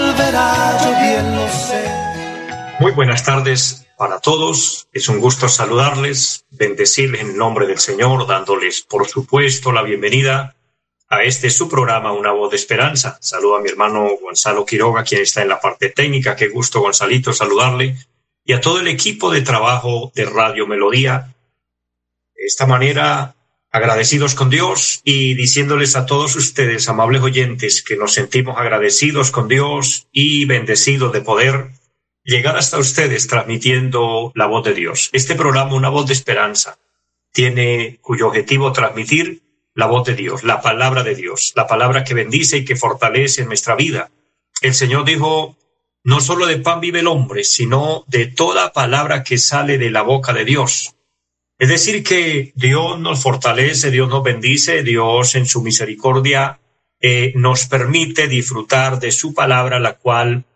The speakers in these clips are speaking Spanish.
volverá, yo. Muy buenas tardes para todos. Es un gusto saludarles, bendecirles en nombre del Señor, dándoles, por supuesto, la bienvenida a este su programa, Una Voz de Esperanza. Saludo a mi hermano Gonzalo Quiroga, quien está en la parte técnica. Qué gusto, Gonzalito, saludarle. Y a todo el equipo de trabajo de Radio Melodía. De esta manera, agradecidos con Dios y diciéndoles a todos ustedes, amables oyentes, que nos sentimos agradecidos con Dios y bendecidos de poder llegar hasta ustedes transmitiendo la voz de Dios. Este programa, Una voz de esperanza, tiene cuyo objetivo transmitir la voz de Dios, la palabra de Dios, la palabra que bendice y que fortalece nuestra vida. El Señor dijo, no solo de pan vive el hombre, sino de toda palabra que sale de la boca de Dios. Es decir, que Dios nos fortalece, Dios nos bendice, Dios en su misericordia eh, nos permite disfrutar de su palabra, la cual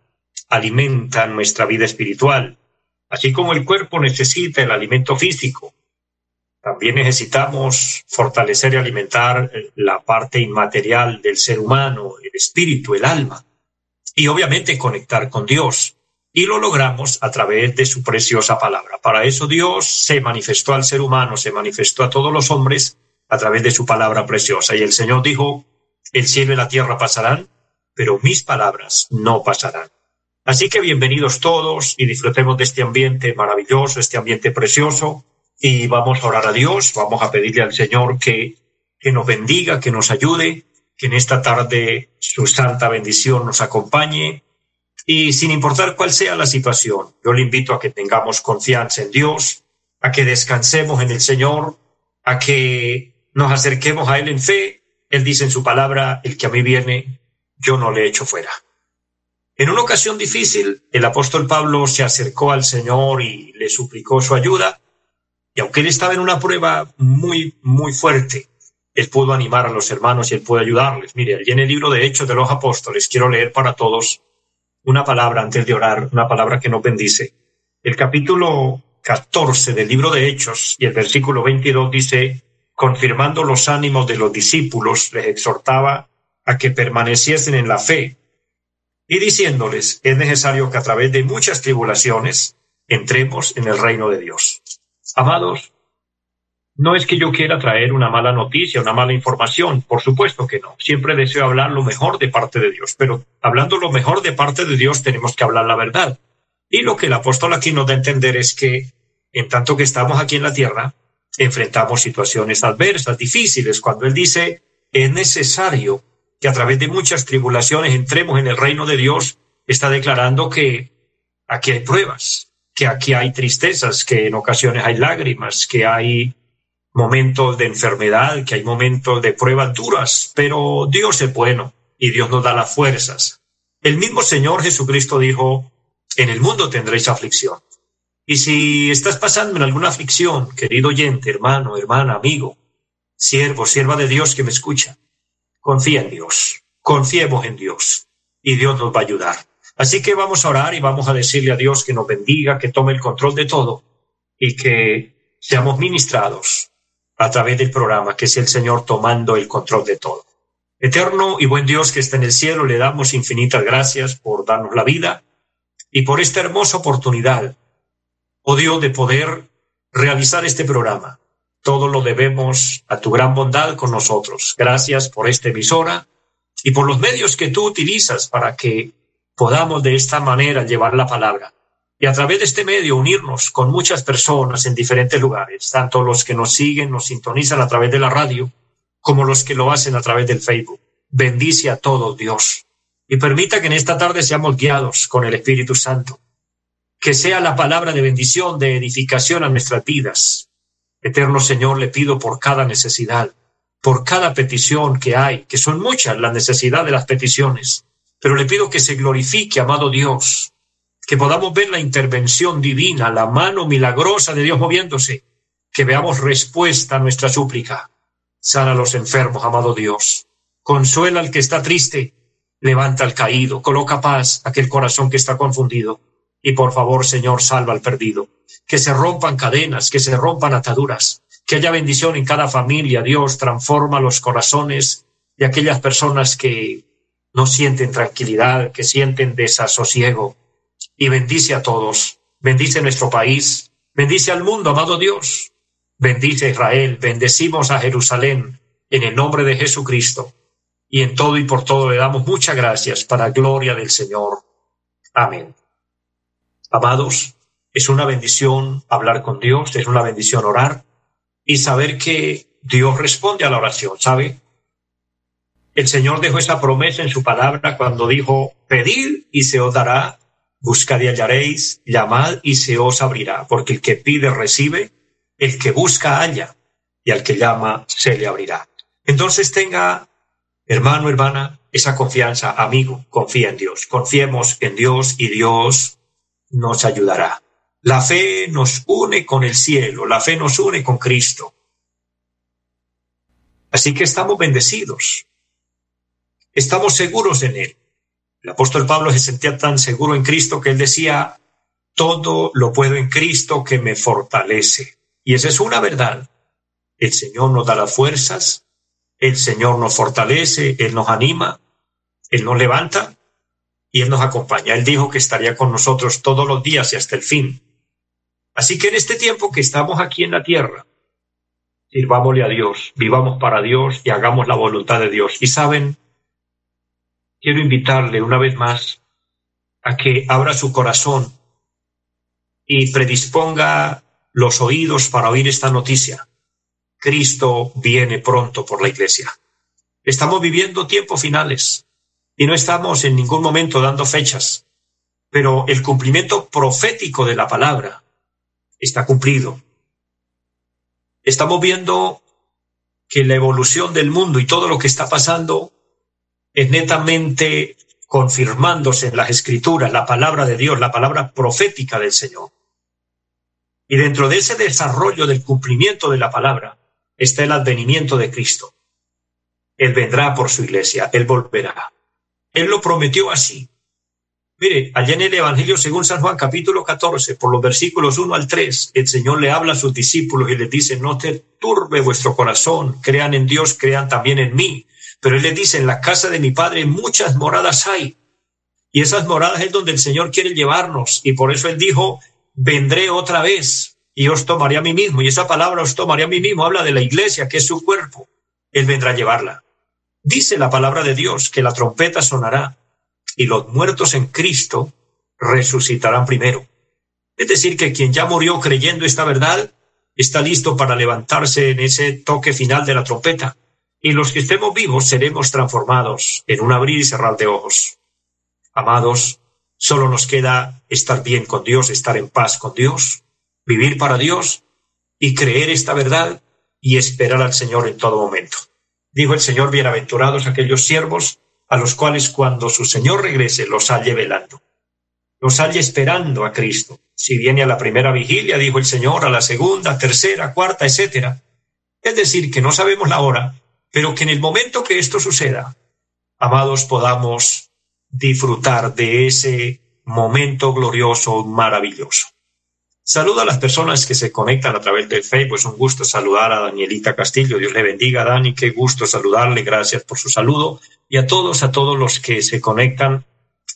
alimenta nuestra vida espiritual. Así como el cuerpo necesita el alimento físico, también necesitamos fortalecer y alimentar la parte inmaterial del ser humano, el espíritu, el alma, y obviamente conectar con Dios. Y lo logramos a través de su preciosa palabra. Para eso Dios se manifestó al ser humano, se manifestó a todos los hombres a través de su palabra preciosa. Y el Señor dijo, el cielo y la tierra pasarán, pero mis palabras no pasarán. Así que bienvenidos todos y disfrutemos de este ambiente maravilloso, este ambiente precioso. Y vamos a orar a Dios, vamos a pedirle al Señor que, que nos bendiga, que nos ayude, que en esta tarde su santa bendición nos acompañe. Y sin importar cuál sea la situación, yo le invito a que tengamos confianza en Dios, a que descansemos en el Señor, a que nos acerquemos a Él en fe. Él dice en su palabra, el que a mí viene, yo no le echo fuera. En una ocasión difícil, el apóstol Pablo se acercó al Señor y le suplicó su ayuda, y aunque él estaba en una prueba muy, muy fuerte, él pudo animar a los hermanos y él pudo ayudarles. Mire, allí en el libro de Hechos de los Apóstoles, quiero leer para todos una palabra antes de orar, una palabra que nos bendice. El capítulo 14 del libro de Hechos y el versículo 22 dice, confirmando los ánimos de los discípulos, les exhortaba a que permaneciesen en la fe y diciéndoles, es necesario que a través de muchas tribulaciones entremos en el reino de Dios. Amados, no es que yo quiera traer una mala noticia, una mala información, por supuesto que no. Siempre deseo hablar lo mejor de parte de Dios, pero hablando lo mejor de parte de Dios tenemos que hablar la verdad. Y lo que el apóstol aquí nos da a entender es que en tanto que estamos aquí en la tierra, enfrentamos situaciones adversas, difíciles. Cuando él dice, es necesario que a través de muchas tribulaciones entremos en el reino de Dios, está declarando que aquí hay pruebas, que aquí hay tristezas, que en ocasiones hay lágrimas, que hay momentos de enfermedad, que hay momentos de pruebas duras, pero Dios es bueno y Dios nos da las fuerzas. El mismo Señor Jesucristo dijo, en el mundo tendréis aflicción. Y si estás pasando en alguna aflicción, querido oyente, hermano, hermana, amigo, siervo, sierva de Dios que me escucha, confía en Dios, confiemos en Dios y Dios nos va a ayudar. Así que vamos a orar y vamos a decirle a Dios que nos bendiga, que tome el control de todo y que seamos ministrados a través del programa, que es el Señor tomando el control de todo. Eterno y buen Dios que está en el cielo, le damos infinitas gracias por darnos la vida y por esta hermosa oportunidad, oh Dios, de poder realizar este programa todo lo debemos a tu gran bondad con nosotros. Gracias por esta emisora y por los medios que tú utilizas para que podamos de esta manera llevar la palabra. Y a través de este medio unirnos con muchas personas en diferentes lugares, tanto los que nos siguen, nos sintonizan a través de la radio, como los que lo hacen a través del Facebook. Bendice a todos, Dios. Y permita que en esta tarde seamos guiados con el Espíritu Santo. Que sea la palabra de bendición, de edificación a nuestras vidas, Eterno Señor, le pido por cada necesidad, por cada petición que hay, que son muchas las necesidades de las peticiones, pero le pido que se glorifique, amado Dios, que podamos ver la intervención divina, la mano milagrosa de Dios moviéndose, que veamos respuesta a nuestra súplica. Sana a los enfermos, amado Dios. Consuela al que está triste, levanta al caído, coloca paz a aquel corazón que está confundido. Y por favor, Señor, salva al perdido. Que se rompan cadenas, que se rompan ataduras, que haya bendición en cada familia. Dios transforma los corazones de aquellas personas que no sienten tranquilidad, que sienten desasosiego y bendice a todos. Bendice nuestro país, bendice al mundo, amado Dios. Bendice a Israel, bendecimos a Jerusalén en el nombre de Jesucristo. Y en todo y por todo le damos muchas gracias para gloria del Señor. Amén. Amados, es una bendición hablar con Dios, es una bendición orar y saber que Dios responde a la oración, ¿sabe? El Señor dejó esa promesa en su palabra cuando dijo, pedid y se os dará, Buscad y hallaréis, llamad y se os abrirá, porque el que pide recibe, el que busca halla, y al que llama se le abrirá. Entonces tenga, hermano, hermana, esa confianza, amigo, confía en Dios. Confiemos en Dios y Dios nos ayudará. La fe nos une con el cielo, la fe nos une con Cristo. Así que estamos bendecidos. Estamos seguros en Él. El apóstol Pablo se sentía tan seguro en Cristo que él decía, todo lo puedo en Cristo que me fortalece. Y esa es una verdad. El Señor nos da las fuerzas, el Señor nos fortalece, Él nos anima, Él nos levanta y Él nos acompaña. Él dijo que estaría con nosotros todos los días y hasta el fin. Así que en este tiempo que estamos aquí en la tierra, sirvámosle a Dios, vivamos para Dios y hagamos la voluntad de Dios. Y saben, quiero invitarle una vez más a que abra su corazón y predisponga los oídos para oír esta noticia. Cristo viene pronto por la iglesia. Estamos viviendo tiempos finales y no estamos en ningún momento dando fechas, pero el cumplimiento profético de la palabra está cumplido. Estamos viendo que la evolución del mundo y todo lo que está pasando es netamente confirmándose en las escrituras la palabra de Dios, la palabra profética del Señor. Y dentro de ese desarrollo del cumplimiento de la palabra está el advenimiento de Cristo. Él vendrá por su iglesia, Él volverá. Él lo prometió así. Mire, allá en el Evangelio según San Juan capítulo 14, por los versículos 1 al 3, el Señor le habla a sus discípulos y les dice, no te turbe vuestro corazón, crean en Dios, crean también en mí. Pero él le dice, en la casa de mi padre muchas moradas hay. Y esas moradas es donde el Señor quiere llevarnos. Y por eso él dijo, vendré otra vez y os tomaré a mí mismo. Y esa palabra os tomaré a mí mismo habla de la iglesia, que es su cuerpo. Él vendrá a llevarla. Dice la palabra de Dios que la trompeta sonará y los muertos en Cristo resucitarán primero. Es decir, que quien ya murió creyendo esta verdad está listo para levantarse en ese toque final de la trompeta y los que estemos vivos seremos transformados en un abrir y cerrar de ojos. Amados, solo nos queda estar bien con Dios, estar en paz con Dios, vivir para Dios y creer esta verdad y esperar al Señor en todo momento. Dijo el Señor, bienaventurados aquellos siervos a los cuales cuando su Señor regrese los halle velando, los halle esperando a Cristo. Si viene a la primera vigilia, dijo el Señor, a la segunda, tercera, cuarta, etcétera. Es decir, que no sabemos la hora, pero que en el momento que esto suceda, amados, podamos disfrutar de ese momento glorioso, maravilloso. Saludo a las personas que se conectan a través del Facebook. Es un gusto saludar a Danielita Castillo. Dios le bendiga, Dani. Qué gusto saludarle. Gracias por su saludo. Y a todos, a todos los que se conectan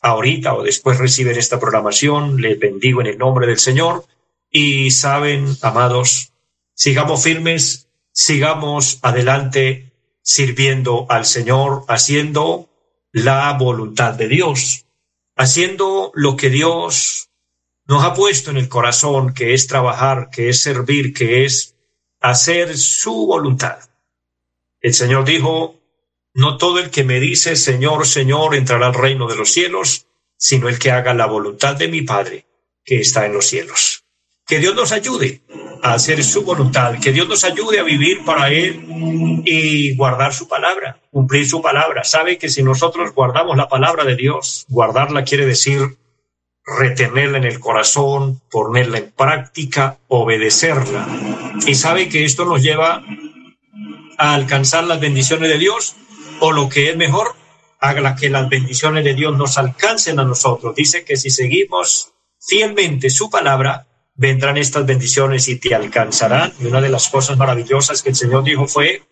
ahorita o después reciben esta programación, les bendigo en el nombre del Señor. Y saben, amados, sigamos firmes, sigamos adelante sirviendo al Señor, haciendo la voluntad de Dios, haciendo lo que Dios nos ha puesto en el corazón, que es trabajar, que es servir, que es hacer su voluntad. El Señor dijo, no todo el que me dice Señor, Señor entrará al reino de los cielos, sino el que haga la voluntad de mi Padre que está en los cielos. Que Dios nos ayude a hacer su voluntad, que Dios nos ayude a vivir para Él y guardar su palabra, cumplir su palabra. Sabe que si nosotros guardamos la palabra de Dios, guardarla quiere decir retenerla en el corazón, ponerla en práctica, obedecerla. Y sabe que esto nos lleva a alcanzar las bendiciones de Dios o lo que es mejor, haga que las bendiciones de Dios nos alcancen a nosotros. Dice que si seguimos fielmente su palabra, vendrán estas bendiciones y te alcanzarán. Y una de las cosas maravillosas que el Señor dijo fue,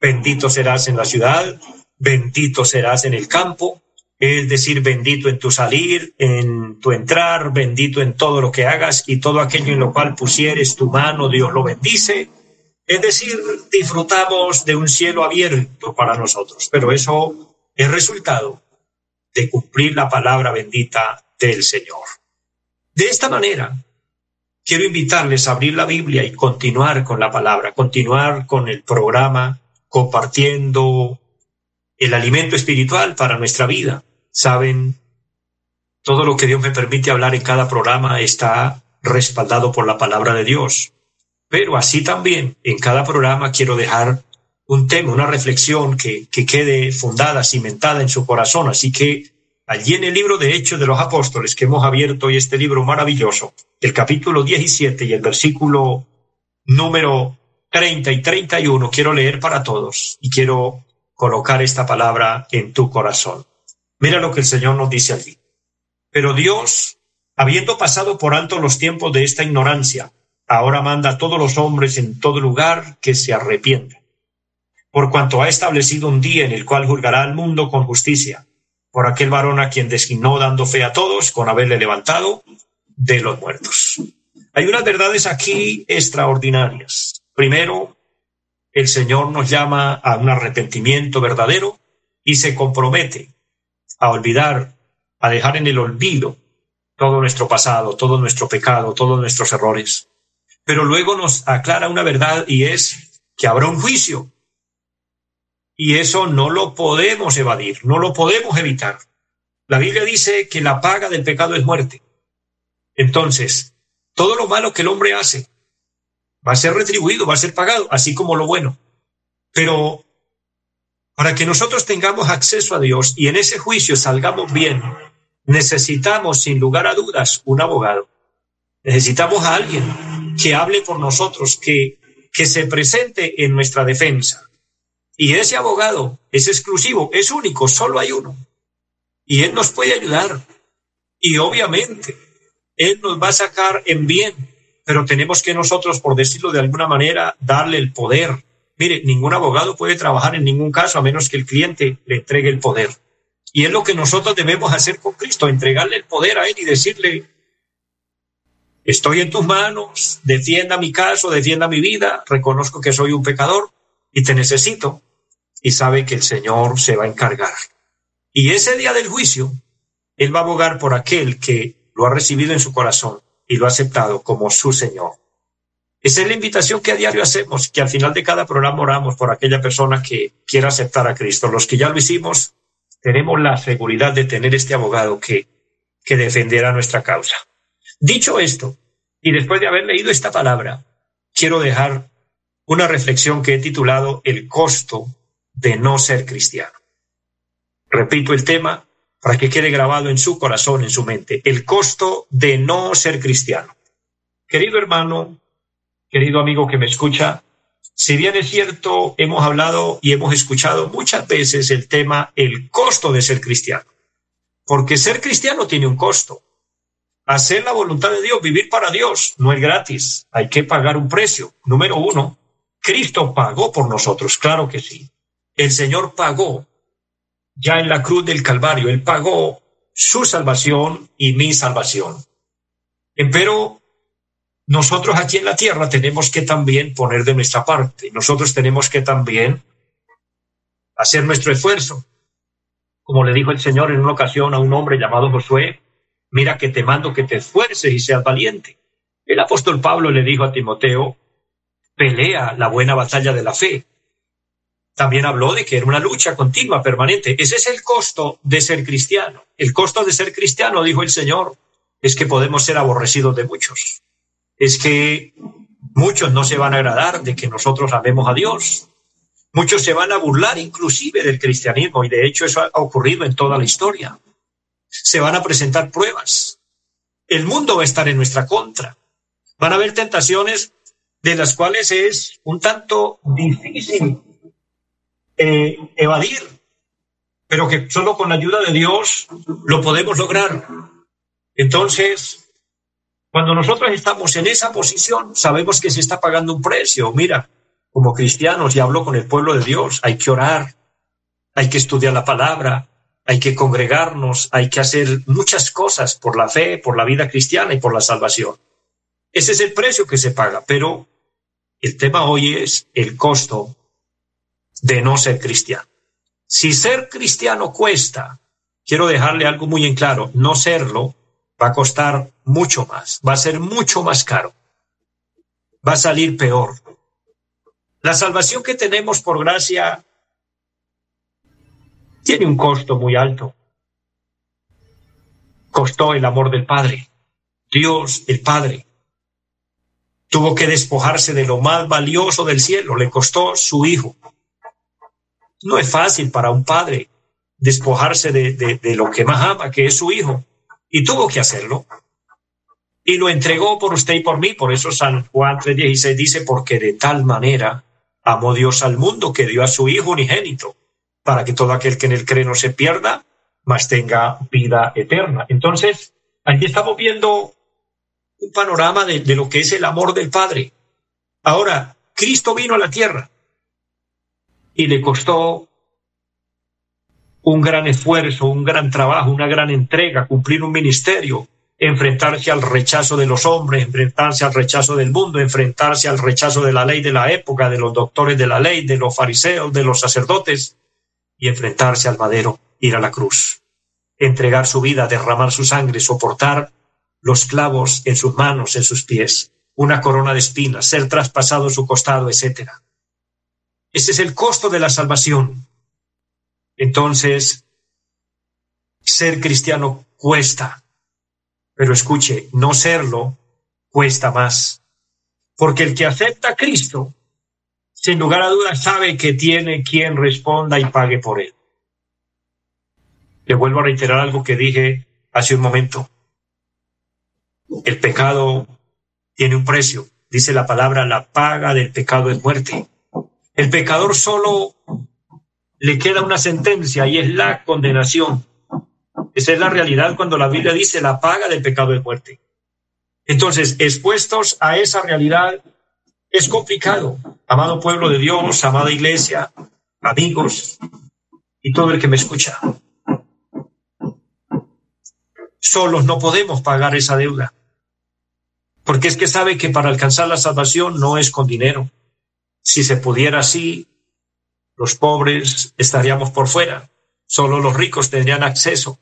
bendito serás en la ciudad, bendito serás en el campo, es decir, bendito en tu salir, en tu entrar, bendito en todo lo que hagas y todo aquello en lo cual pusieres tu mano, Dios lo bendice. Es decir, disfrutamos de un cielo abierto para nosotros, pero eso es resultado de cumplir la palabra bendita del Señor. De esta manera, quiero invitarles a abrir la Biblia y continuar con la palabra, continuar con el programa, compartiendo el alimento espiritual para nuestra vida. Saben, todo lo que Dios me permite hablar en cada programa está respaldado por la palabra de Dios. Pero así también en cada programa quiero dejar un tema, una reflexión que, que quede fundada, cimentada en su corazón. Así que allí en el libro de Hechos de los Apóstoles que hemos abierto hoy este libro maravilloso, el capítulo 17 y el versículo número 30 y 31, quiero leer para todos y quiero colocar esta palabra en tu corazón. Mira lo que el Señor nos dice allí. Pero Dios, habiendo pasado por alto los tiempos de esta ignorancia, ahora manda a todos los hombres en todo lugar que se arrepientan, por cuanto ha establecido un día en el cual juzgará al mundo con justicia, por aquel varón a quien designó dando fe a todos con haberle levantado de los muertos. Hay unas verdades aquí extraordinarias. Primero, el Señor nos llama a un arrepentimiento verdadero y se compromete a olvidar, a dejar en el olvido todo nuestro pasado, todo nuestro pecado, todos nuestros errores pero luego nos aclara una verdad y es que habrá un juicio. Y eso no lo podemos evadir, no lo podemos evitar. La Biblia dice que la paga del pecado es muerte. Entonces, todo lo malo que el hombre hace va a ser retribuido, va a ser pagado, así como lo bueno. Pero para que nosotros tengamos acceso a Dios y en ese juicio salgamos bien, necesitamos, sin lugar a dudas, un abogado. Necesitamos a alguien que hable por nosotros, que, que se presente en nuestra defensa. Y ese abogado es exclusivo, es único, solo hay uno. Y él nos puede ayudar. Y obviamente, él nos va a sacar en bien, pero tenemos que nosotros, por decirlo de alguna manera, darle el poder. Mire, ningún abogado puede trabajar en ningún caso a menos que el cliente le entregue el poder. Y es lo que nosotros debemos hacer con Cristo, entregarle el poder a Él y decirle, Estoy en tus manos, defienda mi caso, defienda mi vida, reconozco que soy un pecador y te necesito. Y sabe que el Señor se va a encargar. Y ese día del juicio, Él va a abogar por aquel que lo ha recibido en su corazón y lo ha aceptado como su Señor. Esa es la invitación que a diario hacemos, que al final de cada programa oramos por aquella persona que quiera aceptar a Cristo. Los que ya lo hicimos, tenemos la seguridad de tener este abogado que, que defenderá nuestra causa. Dicho esto, y después de haber leído esta palabra, quiero dejar una reflexión que he titulado El costo de no ser cristiano. Repito el tema para que quede grabado en su corazón, en su mente. El costo de no ser cristiano. Querido hermano, querido amigo que me escucha, si bien es cierto, hemos hablado y hemos escuchado muchas veces el tema el costo de ser cristiano. Porque ser cristiano tiene un costo hacer la voluntad de Dios, vivir para Dios, no es gratis, hay que pagar un precio. Número uno, Cristo pagó por nosotros, claro que sí. El Señor pagó ya en la cruz del Calvario, Él pagó su salvación y mi salvación. Pero nosotros aquí en la tierra tenemos que también poner de nuestra parte, nosotros tenemos que también hacer nuestro esfuerzo. Como le dijo el Señor en una ocasión a un hombre llamado Josué, mira que te mando que te esfuerces y seas valiente. El apóstol Pablo le dijo a Timoteo, pelea la buena batalla de la fe. También habló de que era una lucha continua, permanente. Ese es el costo de ser cristiano. El costo de ser cristiano, dijo el Señor, es que podemos ser aborrecidos de muchos. Es que muchos no se van a agradar de que nosotros amemos a Dios. Muchos se van a burlar inclusive del cristianismo y de hecho eso ha ocurrido en toda la historia se van a presentar pruebas. El mundo va a estar en nuestra contra. Van a haber tentaciones de las cuales es un tanto difícil eh, evadir, pero que solo con la ayuda de Dios lo podemos lograr. Entonces, cuando nosotros estamos en esa posición, sabemos que se está pagando un precio. Mira, como cristianos, y hablo con el pueblo de Dios, hay que orar, hay que estudiar la palabra, hay que congregarnos, hay que hacer muchas cosas por la fe, por la vida cristiana y por la salvación. Ese es el precio que se paga, pero el tema hoy es el costo de no ser cristiano. Si ser cristiano cuesta, quiero dejarle algo muy en claro, no serlo va a costar mucho más, va a ser mucho más caro, va a salir peor. La salvación que tenemos por gracia tiene un costo muy alto. Costó el amor del Padre, Dios el Padre. Tuvo que despojarse de lo más valioso del cielo, le costó su hijo. No es fácil para un padre despojarse de, de lo que más ama, que es su hijo y tuvo que hacerlo. Y lo entregó por usted y por mí. Por eso San Juan 3:16 dice, porque de tal manera amó Dios al mundo que dio a su Hijo unigénito, para que todo aquel que en él cree no se pierda, mas tenga vida eterna. Entonces, aquí estamos viendo un panorama de, de lo que es el amor del Padre. Ahora, Cristo vino a la tierra y le costó un gran esfuerzo, un gran trabajo, una gran entrega, cumplir un ministerio, enfrentarse al rechazo de los hombres, enfrentarse al rechazo del mundo, enfrentarse al rechazo de la ley de la época, de los doctores de la ley, de los fariseos, de los sacerdotes, y enfrentarse al madero, ir a la cruz, entregar su vida, derramar su sangre, soportar los clavos en sus manos, en sus pies, una corona de espinas, ser traspasado su costado, etc. Ese es el costo de la salvación. Entonces, ser cristiano cuesta, pero escuche, no serlo cuesta más, porque el que acepta a Cristo, sin lugar a dudas, sabe que tiene quien responda y pague por él. Le vuelvo a reiterar algo que dije hace un momento. El pecado tiene un precio. Dice la palabra, la paga del pecado es muerte. El pecador solo le queda una sentencia y es la condenación. Esa es la realidad cuando la Biblia dice la paga del pecado de muerte. Entonces, expuestos a esa realidad, es complicado. Amado pueblo de Dios, amada iglesia, amigos y todo el que me escucha. Solos no podemos pagar esa deuda. Porque es que sabe que para alcanzar la salvación no es con dinero. Si se pudiera así, los pobres estaríamos por fuera, solo los ricos tendrían acceso.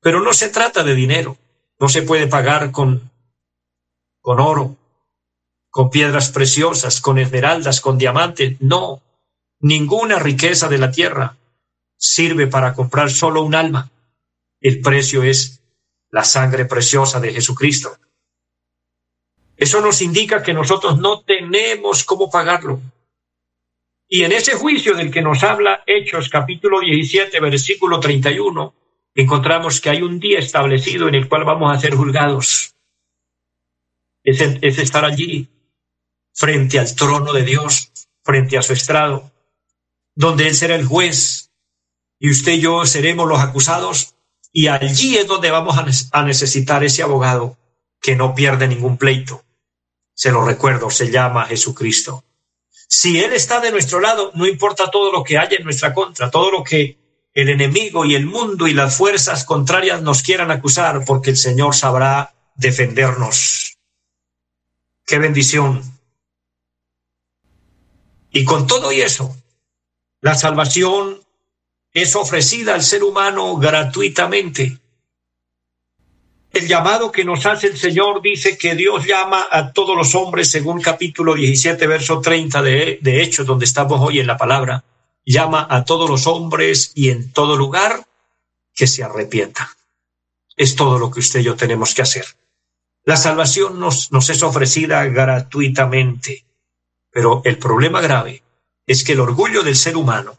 Pero no se trata de dinero, no se puede pagar con, con oro, con piedras preciosas, con esmeraldas, con diamantes, no. Ninguna riqueza de la tierra sirve para comprar solo un alma. El precio es la sangre preciosa de Jesucristo. Eso nos indica que nosotros no tenemos cómo pagarlo. Y en ese juicio del que nos habla Hechos capítulo 17, versículo 31, encontramos que hay un día establecido en el cual vamos a ser juzgados. Es, es estar allí, frente al trono de Dios, frente a su estrado, donde Él será el juez y usted y yo seremos los acusados y allí es donde vamos a necesitar ese abogado que no pierde ningún pleito. Se lo recuerdo, se llama Jesucristo. Si Él está de nuestro lado, no importa todo lo que haya en nuestra contra, todo lo que el enemigo y el mundo y las fuerzas contrarias nos quieran acusar, porque el Señor sabrá defendernos. Qué bendición. Y con todo y eso, la salvación es ofrecida al ser humano gratuitamente. El llamado que nos hace el Señor dice que Dios llama a todos los hombres, según capítulo 17, verso 30 de, de Hechos, donde estamos hoy en la palabra, llama a todos los hombres y en todo lugar que se arrepientan. Es todo lo que usted y yo tenemos que hacer. La salvación nos, nos es ofrecida gratuitamente, pero el problema grave es que el orgullo del ser humano,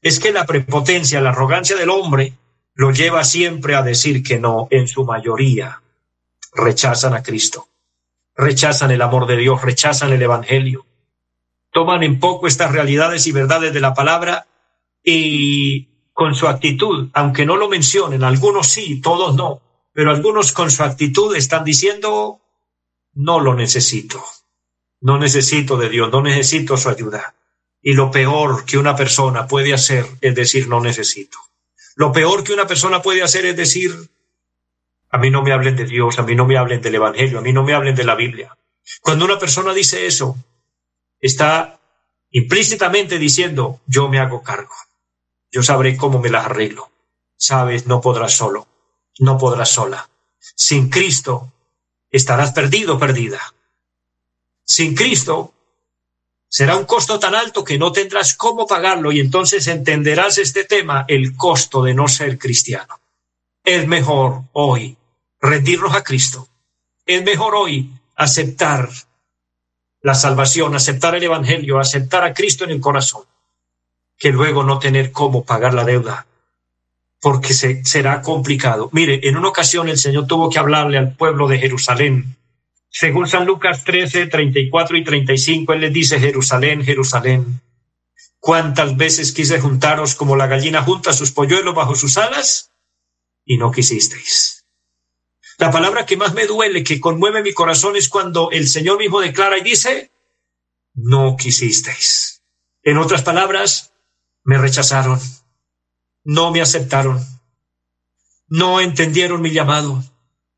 es que la prepotencia, la arrogancia del hombre lo lleva siempre a decir que no en su mayoría. rechazan a Cristo, rechazan el amor de Dios, rechazan el Evangelio, toman en poco estas realidades y verdades de la palabra y con su actitud, aunque no lo mencionen, algunos sí, todos no, pero algunos con su actitud están diciendo, no lo necesito, no necesito de Dios, no necesito su ayuda. Y lo peor que una persona puede hacer es decir, no necesito. Lo peor que una persona puede hacer es decir, a mí no me hablen de Dios, a mí no me hablen del Evangelio, a mí no me hablen de la Biblia. Cuando una persona dice eso, está implícitamente diciendo, yo me hago cargo, yo sabré cómo me las arreglo. Sabes, no podrás solo, no podrás sola. Sin Cristo estarás perdido, perdida. Sin Cristo será un costo tan alto que no tendrás cómo pagarlo y entonces entenderás este tema, el costo de no ser cristiano. Es mejor hoy rendirnos a Cristo. Es mejor hoy aceptar la salvación, aceptar el Evangelio, aceptar a Cristo en el corazón, que luego no tener cómo pagar la deuda, porque se, será complicado. Mire, en una ocasión el Señor tuvo que hablarle al pueblo de Jerusalén. Según San Lucas 13, 34 y 35, Él les dice, Jerusalén, Jerusalén, ¿cuántas veces quise juntaros como la gallina junta sus polluelos bajo sus alas? Y no quisisteis. La palabra que más me duele, que conmueve mi corazón, es cuando el Señor mismo declara y dice, no quisisteis. En otras palabras, me rechazaron, no me aceptaron, no entendieron mi llamado,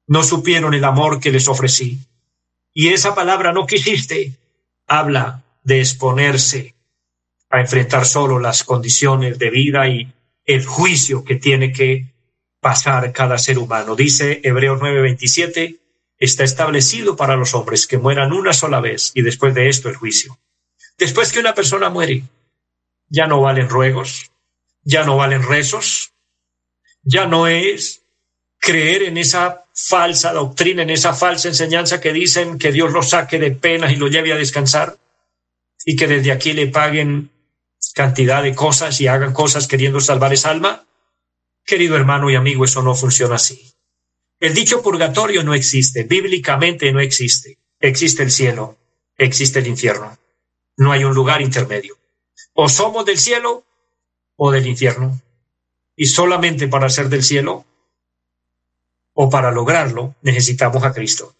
no supieron el amor que les ofrecí. Y esa palabra no quisiste habla de exponerse a enfrentar solo las condiciones de vida y el juicio que tiene que pasar cada ser humano. Dice Hebreos 9:27, está establecido para los hombres que mueran una sola vez y después de esto el juicio. Después que una persona muere, ya no valen ruegos, ya no valen rezos, ya no es creer en esa falsa doctrina, en esa falsa enseñanza que dicen que Dios lo saque de penas y lo lleve a descansar y que desde aquí le paguen cantidad de cosas y hagan cosas queriendo salvar esa alma. Querido hermano y amigo, eso no funciona así. El dicho purgatorio no existe, bíblicamente no existe. Existe el cielo, existe el infierno. No hay un lugar intermedio. O somos del cielo o del infierno. Y solamente para ser del cielo o para lograrlo necesitamos a Cristo.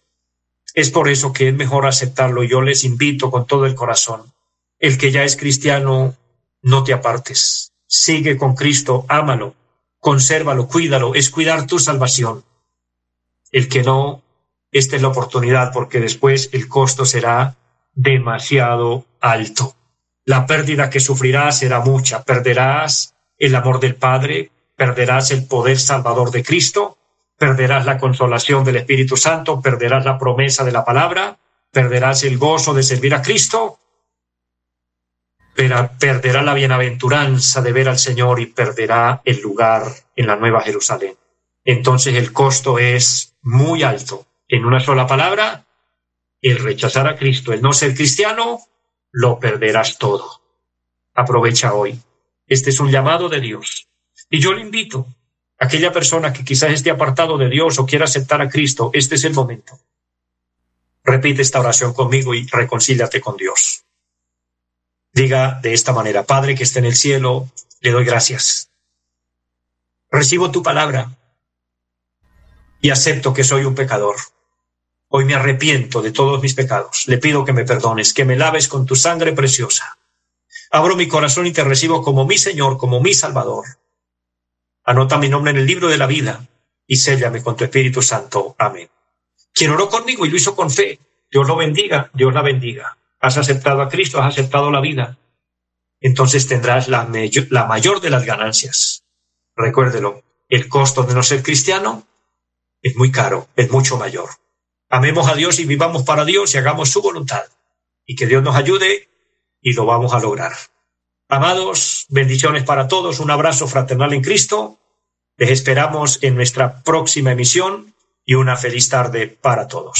Es por eso que es mejor aceptarlo. Yo les invito con todo el corazón. El que ya es cristiano, no te apartes. Sigue con Cristo, ámalo, consérvalo, cuídalo, es cuidar tu salvación. El que no, esta es la oportunidad porque después el costo será demasiado alto. La pérdida que sufrirás será mucha. Perderás el amor del Padre, perderás el poder salvador de Cristo, perderás la consolación del Espíritu Santo, perderás la promesa de la palabra, perderás el gozo de servir a Cristo perderá la bienaventuranza de ver al Señor y perderá el lugar en la Nueva Jerusalén. Entonces el costo es muy alto. En una sola palabra, el rechazar a Cristo, el no ser cristiano, lo perderás todo. Aprovecha hoy. Este es un llamado de Dios. Y yo le invito aquella persona que quizás esté apartado de Dios o quiera aceptar a Cristo, este es el momento. Repite esta oración conmigo y reconcíliate con Dios. Diga de esta manera, Padre que está en el cielo, le doy gracias. Recibo tu palabra y acepto que soy un pecador. Hoy me arrepiento de todos mis pecados. Le pido que me perdones, que me laves con tu sangre preciosa. Abro mi corazón y te recibo como mi Señor, como mi Salvador. Anota mi nombre en el libro de la vida y séllame con tu Espíritu Santo. Amén. Quien oró conmigo y lo hizo con fe, Dios lo bendiga, Dios la bendiga has aceptado a Cristo, has aceptado la vida, entonces tendrás la, la mayor de las ganancias. Recuérdelo, el costo de no ser cristiano es muy caro, es mucho mayor. Amemos a Dios y vivamos para Dios y hagamos su voluntad. Y que Dios nos ayude y lo vamos a lograr. Amados, bendiciones para todos, un abrazo fraternal en Cristo. Les esperamos en nuestra próxima emisión y una feliz tarde para todos.